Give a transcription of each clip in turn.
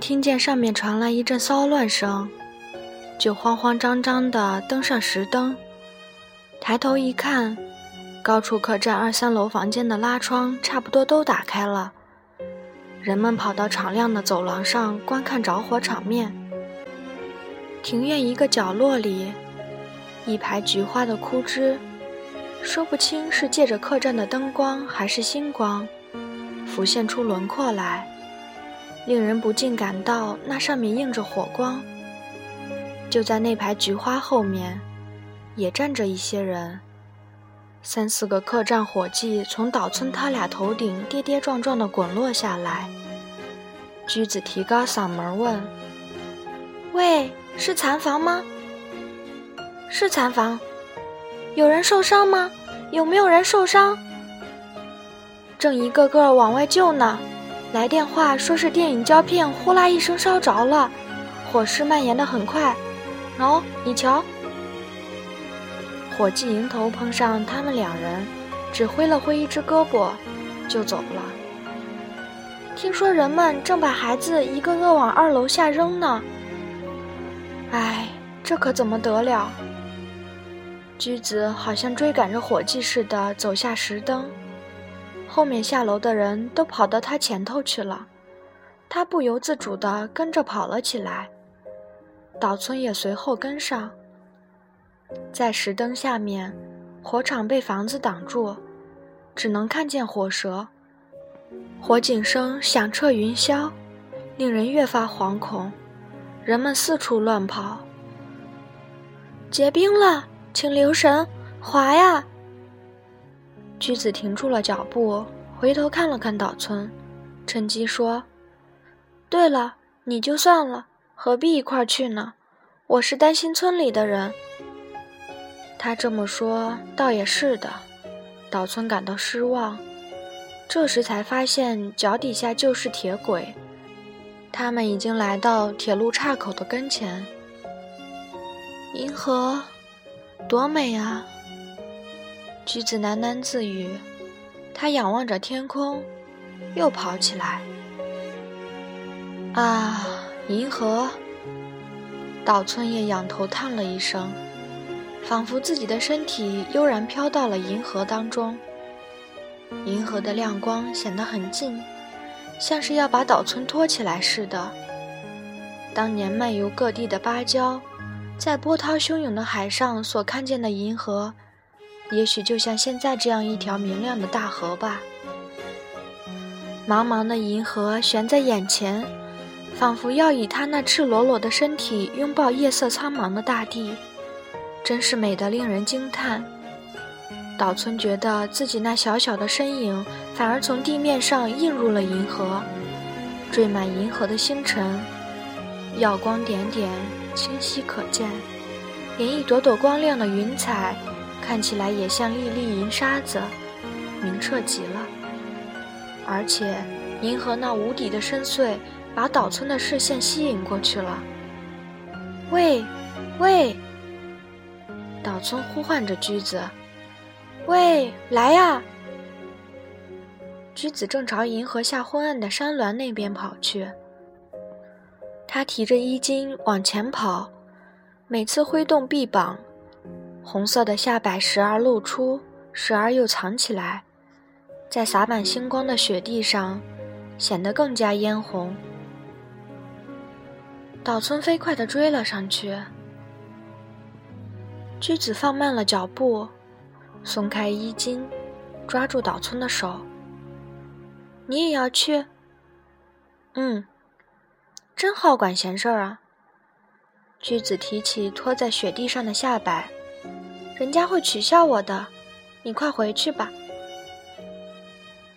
听见上面传来一阵骚乱声，就慌慌张张地登上石灯，抬头一看，高处客栈二三楼房间的拉窗差不多都打开了，人们跑到敞亮的走廊上观看着火场面。庭院一个角落里，一排菊花的枯枝，说不清是借着客栈的灯光还是星光，浮现出轮廓来。令人不禁感到那上面映着火光。就在那排菊花后面，也站着一些人。三四个客栈伙计从岛村他俩头顶跌跌撞撞地滚落下来。驹子提高嗓门问：“喂，是残房吗？是残房。有人受伤吗？有没有人受伤？正一个个往外救呢。”来电话说是电影胶片呼啦一声烧着了，火势蔓延的很快。喏，你瞧，伙计迎头碰上他们两人，只挥了挥一只胳膊，就走了。听说人们正把孩子一个个往二楼下扔呢。哎，这可怎么得了？驹子好像追赶着伙计似的走下石灯。后面下楼的人都跑到他前头去了，他不由自主地跟着跑了起来。岛村也随后跟上。在石灯下面，火场被房子挡住，只能看见火舌。火警声响彻云霄，令人越发惶恐。人们四处乱跑。结冰了，请留神，滑呀！驹子停住了脚步，回头看了看岛村，趁机说：“对了，你就算了，何必一块去呢？我是担心村里的人。”他这么说，倒也是的。岛村感到失望，这时才发现脚底下就是铁轨，他们已经来到铁路岔口的跟前。银河，多美啊！橘子喃喃自语，他仰望着天空，又跑起来。啊，银河！岛村也仰头叹了一声，仿佛自己的身体悠然飘到了银河当中。银河的亮光显得很近，像是要把岛村托起来似的。当年漫游各地的芭蕉，在波涛汹涌的海上所看见的银河。也许就像现在这样一条明亮的大河吧。茫茫的银河悬在眼前，仿佛要以它那赤裸裸的身体拥抱夜色苍茫的大地，真是美得令人惊叹。岛村觉得自己那小小的身影，反而从地面上映入了银河，缀满银河的星辰，耀光点点，清晰可见，连一朵朵光亮的云彩。看起来也像粒粒银沙子，明澈极了。而且，银河那无底的深邃，把岛村的视线吸引过去了。喂，喂！岛村呼唤着驹子：“喂，来呀！”驹子正朝银河下昏暗的山峦那边跑去。他提着衣襟往前跑，每次挥动臂膀。红色的下摆时而露出，时而又藏起来，在洒满星光的雪地上，显得更加嫣红。岛村飞快地追了上去，驹子放慢了脚步，松开衣襟，抓住岛村的手。你也要去？嗯，真好管闲事儿啊。驹子提起拖在雪地上的下摆。人家会取笑我的，你快回去吧。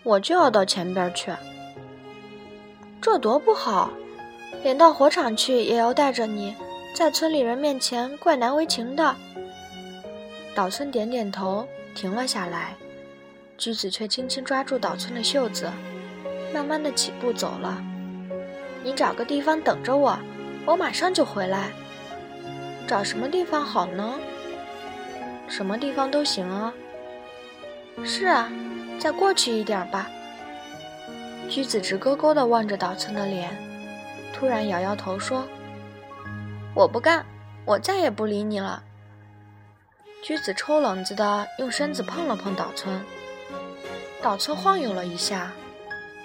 我就要到前边去，这多不好，连到火场去也要带着你，在村里人面前怪难为情的。岛村点点头，停了下来，驹子却轻轻抓住岛村的袖子，慢慢的起步走了。你找个地方等着我，我马上就回来。找什么地方好呢？什么地方都行啊。是啊，再过去一点吧。驹子直勾勾地望着岛村的脸，突然摇摇头说：“我不干，我再也不理你了。”驹子抽冷子的用身子碰了碰岛村，岛村晃悠了一下，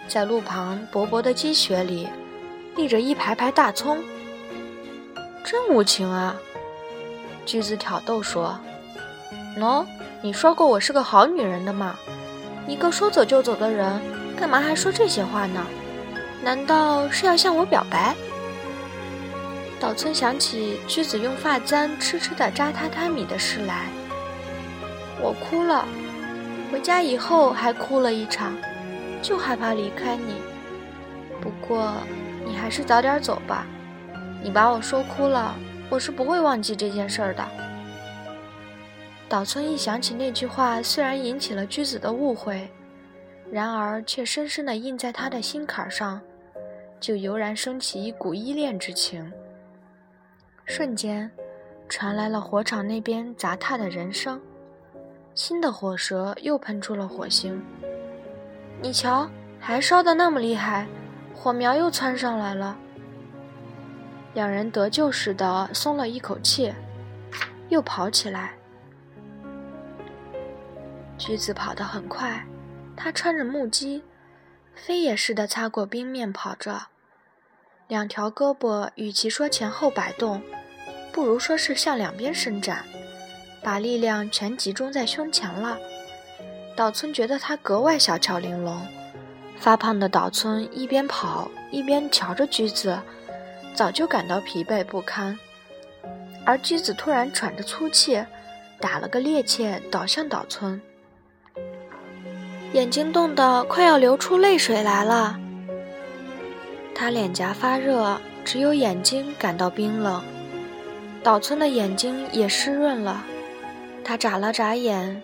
在路旁薄薄的积雪里立着一排排大葱，真无情啊！驹子挑逗说：“喏，你说过我是个好女人的嘛？一个说走就走的人，干嘛还说这些话呢？难道是要向我表白？”岛村想起驹子用发簪痴痴地扎榻榻米的事来，我哭了，回家以后还哭了一场，就害怕离开你。不过你还是早点走吧，你把我说哭了，我是不会忘记这件事的。岛村一想起那句话，虽然引起了驹子的误会，然而却深深地印在他的心坎上，就油然升起一股依恋之情。瞬间，传来了火场那边砸踏的人声。新的火舌又喷出了火星。你瞧，还烧得那么厉害，火苗又窜上来了。两人得救似的松了一口气，又跑起来。橘子跑得很快，他穿着木屐，飞也似的擦过冰面跑着。两条胳膊与其说前后摆动，不如说是向两边伸展，把力量全集中在胸前了。岛村觉得他格外小巧玲珑。发胖的岛村一边跑一边瞧着橘子，早就感到疲惫不堪。而橘子突然喘着粗气，打了个趔趄，倒向岛村，眼睛冻得快要流出泪水来了。他脸颊发热，只有眼睛感到冰冷。岛村的眼睛也湿润了，他眨了眨眼，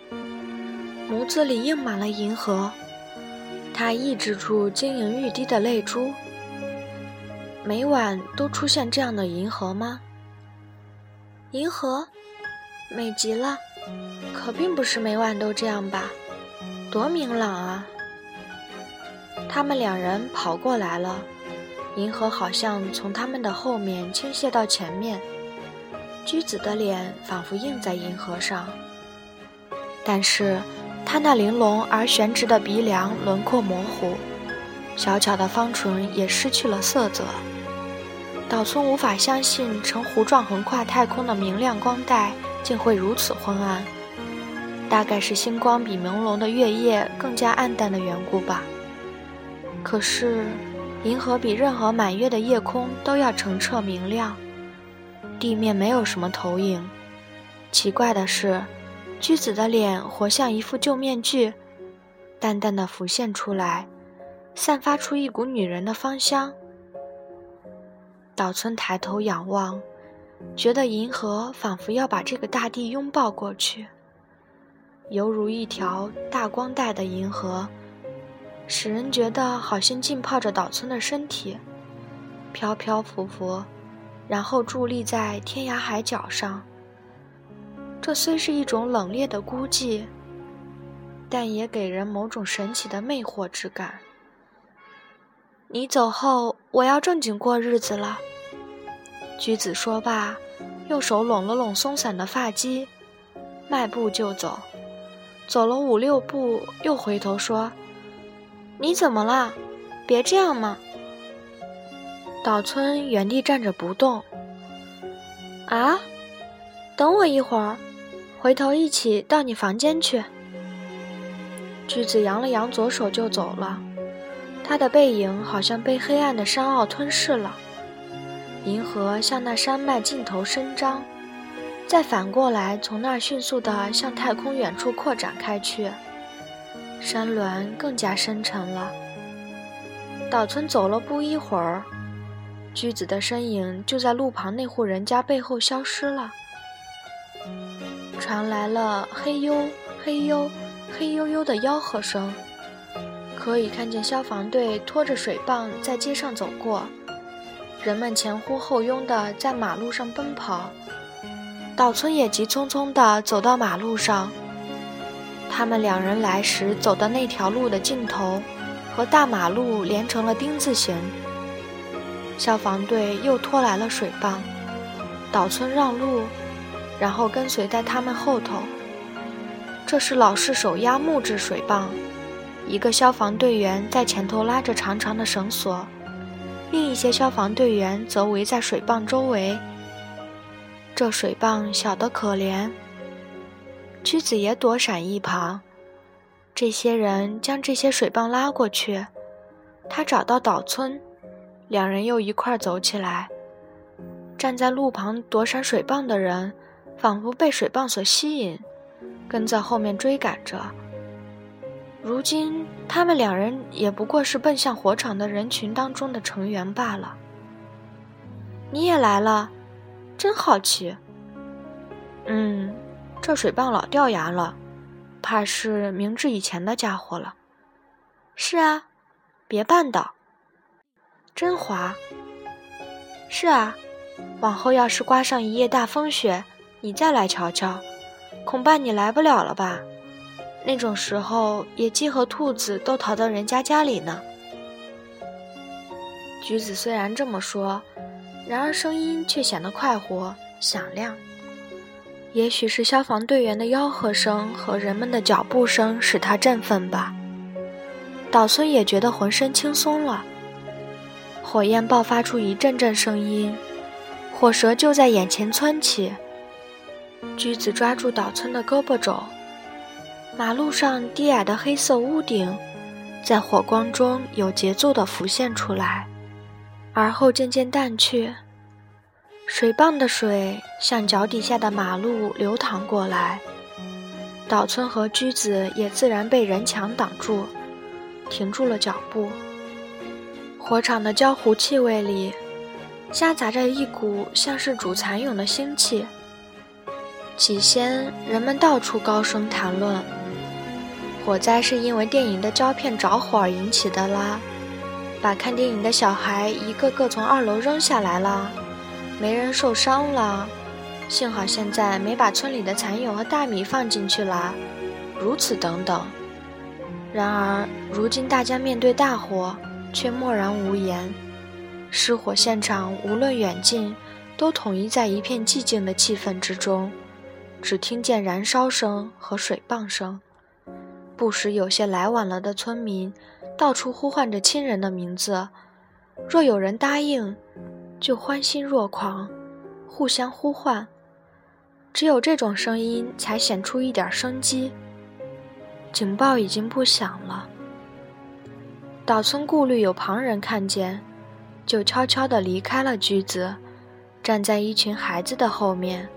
眸子里映满了银河。他抑制住晶莹欲滴的泪珠。每晚都出现这样的银河吗？银河，美极了。可并不是每晚都这样吧？多明朗啊！他们两人跑过来了。银河好像从他们的后面倾泻到前面，驹子的脸仿佛映在银河上，但是他那玲珑而悬直的鼻梁轮廓模糊，小巧的方唇也失去了色泽。岛村无法相信呈弧状横跨太空的明亮光带竟会如此昏暗，大概是星光比朦胧的月夜更加暗淡的缘故吧。可是。银河比任何满月的夜空都要澄澈明亮，地面没有什么投影。奇怪的是，驹子的脸活像一副旧面具，淡淡的浮现出来，散发出一股女人的芳香。岛村抬头仰望，觉得银河仿佛要把这个大地拥抱过去，犹如一条大光带的银河。使人觉得好像浸泡着岛村的身体，飘飘浮浮，然后伫立在天涯海角上。这虽是一种冷冽的孤寂，但也给人某种神奇的魅惑之感。你走后，我要正经过日子了。菊子说罢，用手拢了拢松散的发髻，迈步就走。走了五六步，又回头说。你怎么了？别这样嘛！岛村原地站着不动。啊，等我一会儿，回头一起到你房间去。菊子扬了扬左手就走了，他的背影好像被黑暗的山坳吞噬了。银河向那山脉尽头伸张，再反过来从那儿迅速地向太空远处扩展开去。山峦更加深沉了。岛村走了不一会儿，驹子的身影就在路旁那户人家背后消失了。传来了嘿呦嘿呦嘿呦呦的吆喝声，可以看见消防队拖着水棒在街上走过，人们前呼后拥地在马路上奔跑。岛村也急匆匆地走到马路上。他们两人来时走的那条路的尽头，和大马路连成了丁字形。消防队又拖来了水棒，岛村让路，然后跟随在他们后头。这是老式手压木质水棒，一个消防队员在前头拉着长长的绳索，另一些消防队员则围在水棒周围。这水棒小得可怜，屈子也躲闪一旁。这些人将这些水棒拉过去，他找到岛村，两人又一块走起来。站在路旁躲闪水棒的人，仿佛被水棒所吸引，跟在后面追赶着。如今，他们两人也不过是奔向火场的人群当中的成员罢了。你也来了。真好奇。嗯，这水棒老掉牙了，怕是明治以前的家伙了。是啊，别绊倒。真滑。是啊，往后要是刮上一夜大风雪，你再来瞧瞧，恐怕你来不了了吧？那种时候，野鸡和兔子都逃到人家家里呢。橘子虽然这么说。然而声音却显得快活响亮，也许是消防队员的吆喝声和人们的脚步声使他振奋吧。岛村也觉得浑身轻松了。火焰爆发出一阵阵声音，火舌就在眼前窜起。驹子抓住岛村的胳膊肘，马路上低矮的黑色屋顶，在火光中有节奏地浮现出来。而后渐渐淡去，水棒的水向脚底下的马路流淌过来。岛村和驹子也自然被人墙挡住，停住了脚步。火场的焦糊气味里，夹杂着一股像是煮蚕蛹的腥气。起先，人们到处高声谈论，火灾是因为电影的胶片着火而引起的啦。把看电影的小孩一个个从二楼扔下来了，没人受伤了，幸好现在没把村里的蚕蛹和大米放进去了，如此等等。然而如今大家面对大火，却默然无言。失火现场无论远近，都统一在一片寂静的气氛之中，只听见燃烧声和水棒声，不时有些来晚了的村民。到处呼唤着亲人的名字，若有人答应，就欢欣若狂，互相呼唤。只有这种声音才显出一点生机。警报已经不响了。岛村顾虑有旁人看见，就悄悄地离开了居子，站在一群孩子的后面。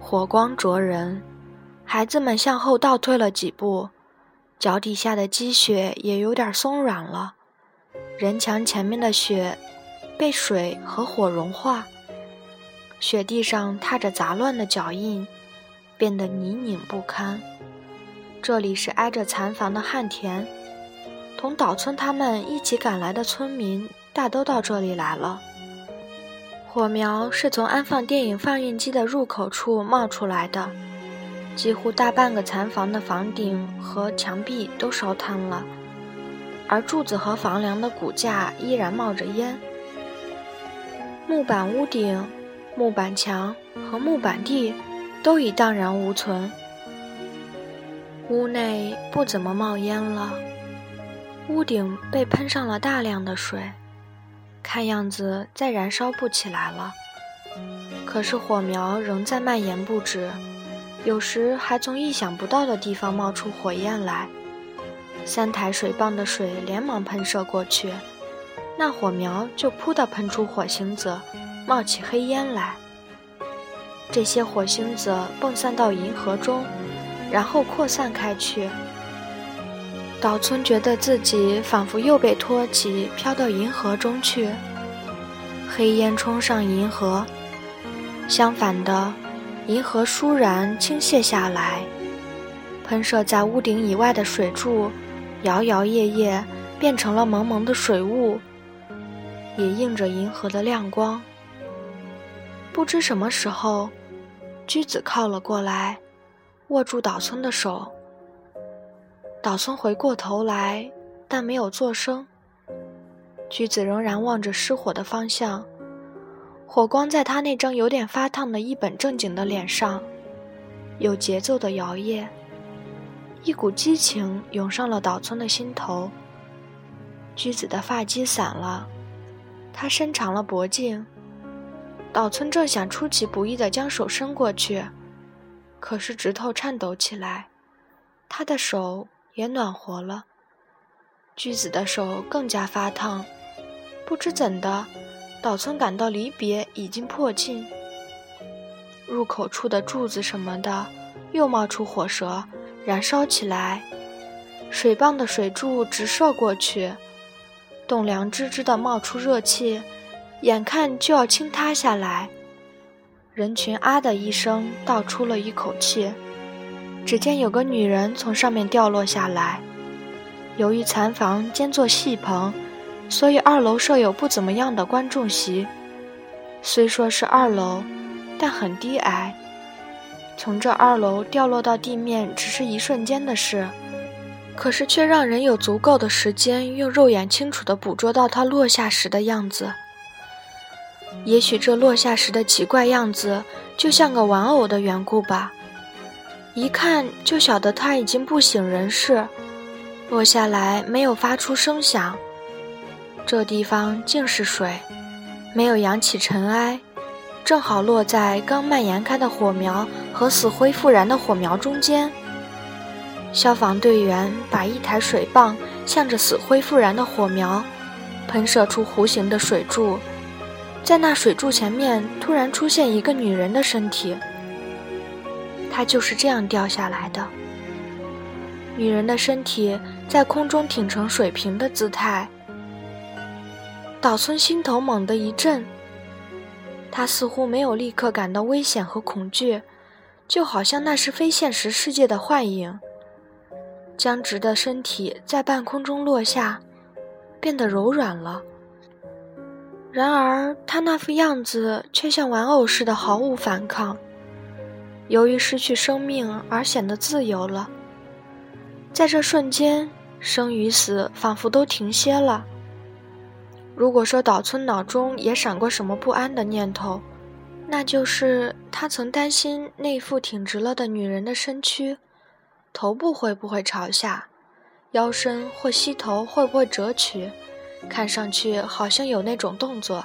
火光灼人，孩子们向后倒退了几步。脚底下的积雪也有点松软了，人墙前面的雪被水和火融化，雪地上踏着杂乱的脚印，变得泥泞不堪。这里是挨着残房的旱田，同岛村他们一起赶来的村民大都到这里来了。火苗是从安放电影放映机的入口处冒出来的。几乎大半个残房的房顶和墙壁都烧瘫了，而柱子和房梁的骨架依然冒着烟。木板屋顶、木板墙和木板地都已荡然无存。屋内不怎么冒烟了，屋顶被喷上了大量的水，看样子再燃烧不起来了。可是火苗仍在蔓延不止。有时还从意想不到的地方冒出火焰来，三台水泵的水连忙喷射过去，那火苗就扑地喷出火星子，冒起黑烟来。这些火星子迸散到银河中，然后扩散开去。岛村觉得自己仿佛又被托起，飘到银河中去。黑烟冲上银河，相反的。银河倏然倾泻下来，喷射在屋顶以外的水柱，摇摇曳曳，变成了蒙蒙的水雾，也映着银河的亮光。不知什么时候，驹子靠了过来，握住岛村的手。岛村回过头来，但没有作声。橘子仍然望着失火的方向，火光在他那张有点发烫的一本正经的脸上，有节奏的摇曳。一股激情涌上了岛村的心头。橘子的发髻散了，他伸长了脖颈。岛村正想出其不意地将手伸过去，可是指头颤抖起来，他的手也暖和了。橘子的手更加发烫。不知怎的，岛村感到离别已经迫近。入口处的柱子什么的又冒出火舌，燃烧起来。水泵的水柱直射过去，栋梁吱吱地冒出热气，眼看就要倾塌下来。人群啊的一声倒出了一口气。只见有个女人从上面掉落下来。由于残房兼作戏棚。所以二楼设有不怎么样的观众席，虽说是二楼，但很低矮。从这二楼掉落到地面只是一瞬间的事，可是却让人有足够的时间用肉眼清楚地捕捉到它落下时的样子。也许这落下时的奇怪样子就像个玩偶的缘故吧，一看就晓得它已经不省人事，落下来没有发出声响。这地方尽是水，没有扬起尘埃，正好落在刚蔓延开的火苗和死灰复燃的火苗中间。消防队员把一台水泵向着死灰复燃的火苗，喷射出弧形的水柱，在那水柱前面突然出现一个女人的身体，她就是这样掉下来的。女人的身体在空中挺成水平的姿态。岛村心头猛地一震，他似乎没有立刻感到危险和恐惧，就好像那是非现实世界的幻影。僵直的身体在半空中落下，变得柔软了。然而，他那副样子却像玩偶似的毫无反抗，由于失去生命而显得自由了。在这瞬间，生与死仿佛都停歇了。如果说岛村脑中也闪过什么不安的念头，那就是他曾担心那副挺直了的女人的身躯，头部会不会朝下，腰身或膝头会不会折曲，看上去好像有那种动作，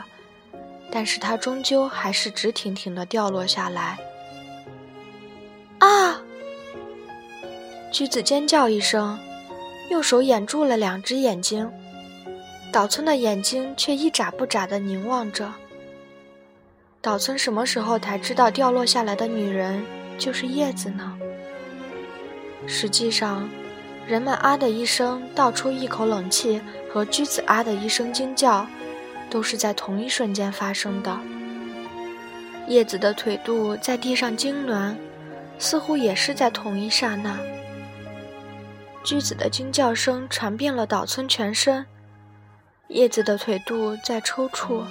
但是他终究还是直挺挺地掉落下来。啊！橘子尖叫一声，用手掩住了两只眼睛。岛村的眼睛却一眨不眨地凝望着。岛村什么时候才知道掉落下来的女人就是叶子呢？实际上，人们啊的一声倒出一口冷气和驹子啊的一声惊叫，都是在同一瞬间发生的。叶子的腿肚在地上痉挛，似乎也是在同一刹那。驹子的惊叫声传遍了岛村全身。叶子的腿肚在抽搐，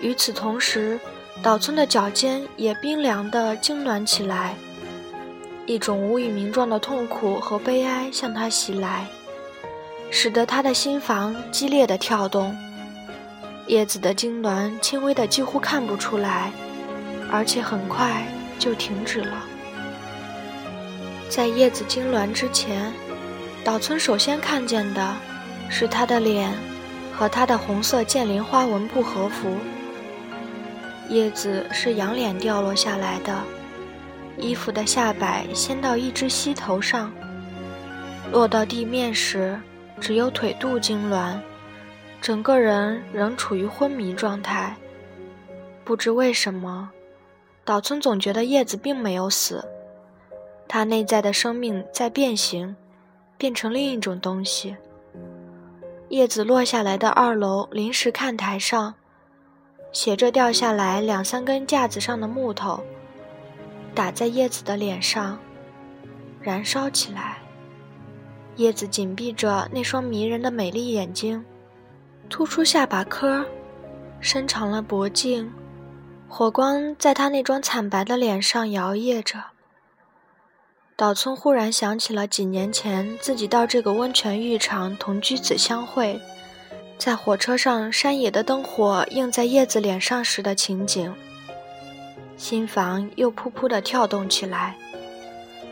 与此同时，岛村的脚尖也冰凉的痉挛起来。一种无以名状的痛苦和悲哀向他袭来，使得他的心房激烈的跳动。叶子的痉挛轻微的几乎看不出来，而且很快就停止了。在叶子痉挛之前，岛村首先看见的是他的脸。和她的红色剑鳞花纹不和服。叶子是仰脸掉落下来的，衣服的下摆掀到一只膝头上，落到地面时只有腿肚痉挛，整个人仍处于昏迷状态。不知为什么，岛村总觉得叶子并没有死，她内在的生命在变形，变成另一种东西。叶子落下来的二楼临时看台上，斜着掉下来两三根架子上的木头，打在叶子的脸上，燃烧起来。叶子紧闭着那双迷人的美丽眼睛，突出下巴颏，伸长了脖颈，火光在他那张惨白的脸上摇曳着。岛村忽然想起了几年前自己到这个温泉浴场同居子相会，在火车上山野的灯火映在叶子脸上时的情景，心房又噗噗地跳动起来，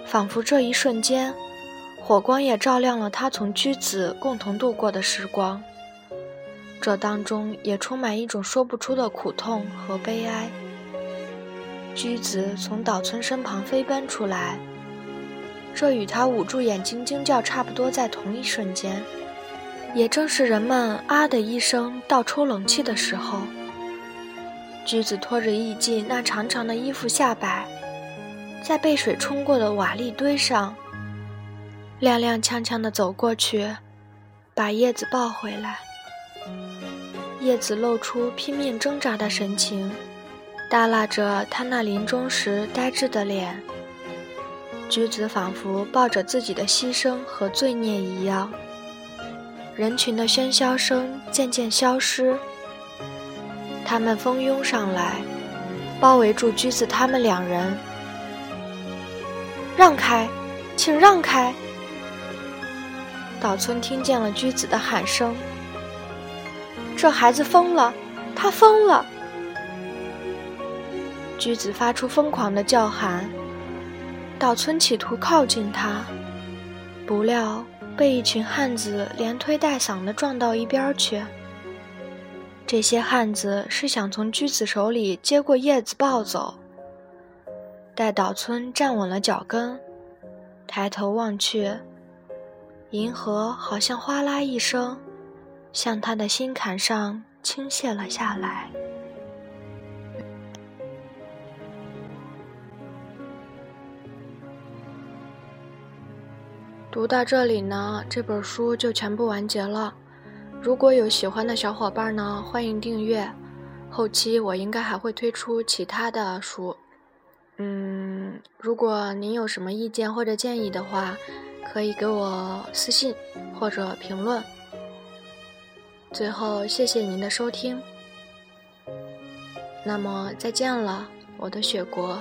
仿佛这一瞬间，火光也照亮了他从居子共同度过的时光。这当中也充满一种说不出的苦痛和悲哀。驹子从岛村身旁飞奔出来，这与他捂住眼睛惊叫差不多，在同一瞬间，也正是人们“啊”的一声倒抽冷气的时候。驹子拖着艺伎那长长的衣服下摆，在被水冲过的瓦砾堆上，踉踉跄跄地走过去，把叶子抱回来。叶子露出拼命挣扎的神情，耷拉着他那临终时呆滞的脸。橘子仿佛抱着自己的牺牲和罪孽一样。人群的喧嚣声渐渐消失，他们蜂拥上来，包围住橘子他们两人。让开，请让开！岛村听见了橘子的喊声。这孩子疯了，他疯了！驹子发出疯狂的叫喊，岛村企图靠近他，不料被一群汉子连推带搡的撞到一边去。这些汉子是想从驹子手里接过叶子抱走。待岛村站稳了脚跟，抬头望去，银河好像哗啦一声。向他的心坎上倾泻了下来。读到这里呢，这本书就全部完结了。如果有喜欢的小伙伴呢，欢迎订阅。后期我应该还会推出其他的书。嗯，如果您有什么意见或者建议的话，可以给我私信或者评论。最后，谢谢您的收听。那么，再见了，我的雪国。